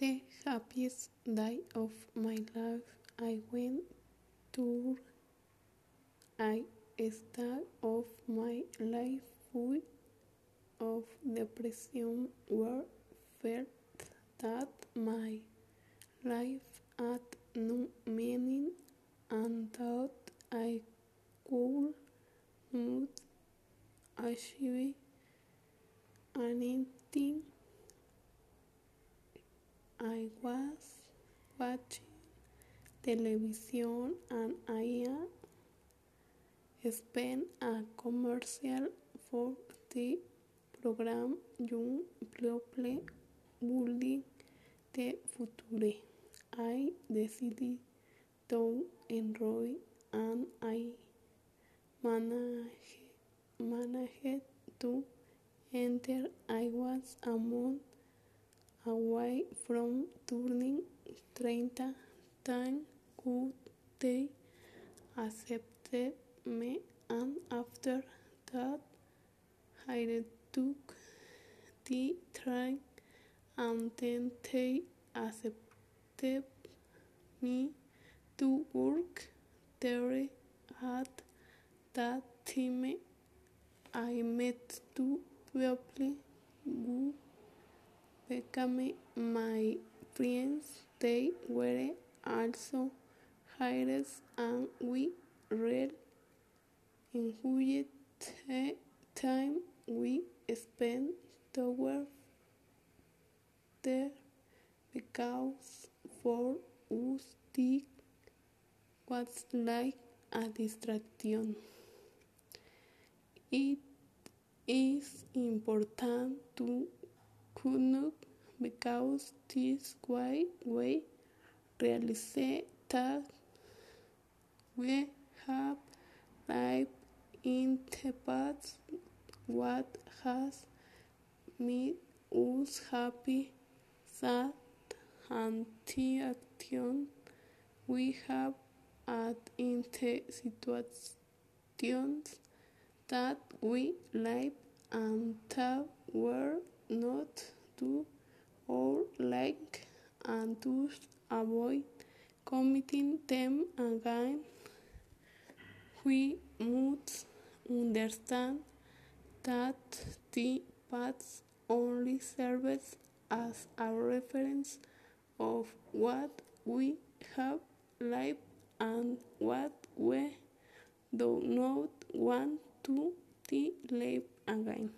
The happiest day of my life. I went through I stage of my life full of depression. Where felt that my life had no meaning and thought I could not achieve anything. I was watching television and I spent a commercial for the program Young People Building the Future. I decided to enroll and I managed, managed to enter. I was a month away from turning 30. Thank God they accepted me and after that I took the train and then they accepted me to work there at that time I met two people who became my friends they were also hires and we really enjoyed the time we spent together there because for us it was like a distraction. It is important to connect because this way we realize that we have lived in the past what has made us happy, sad, and the action we have had in the situations that we live and that were not to or like and to avoid committing them again. We must understand that the past only serves as a reference of what we have lived and what we do not want to live again.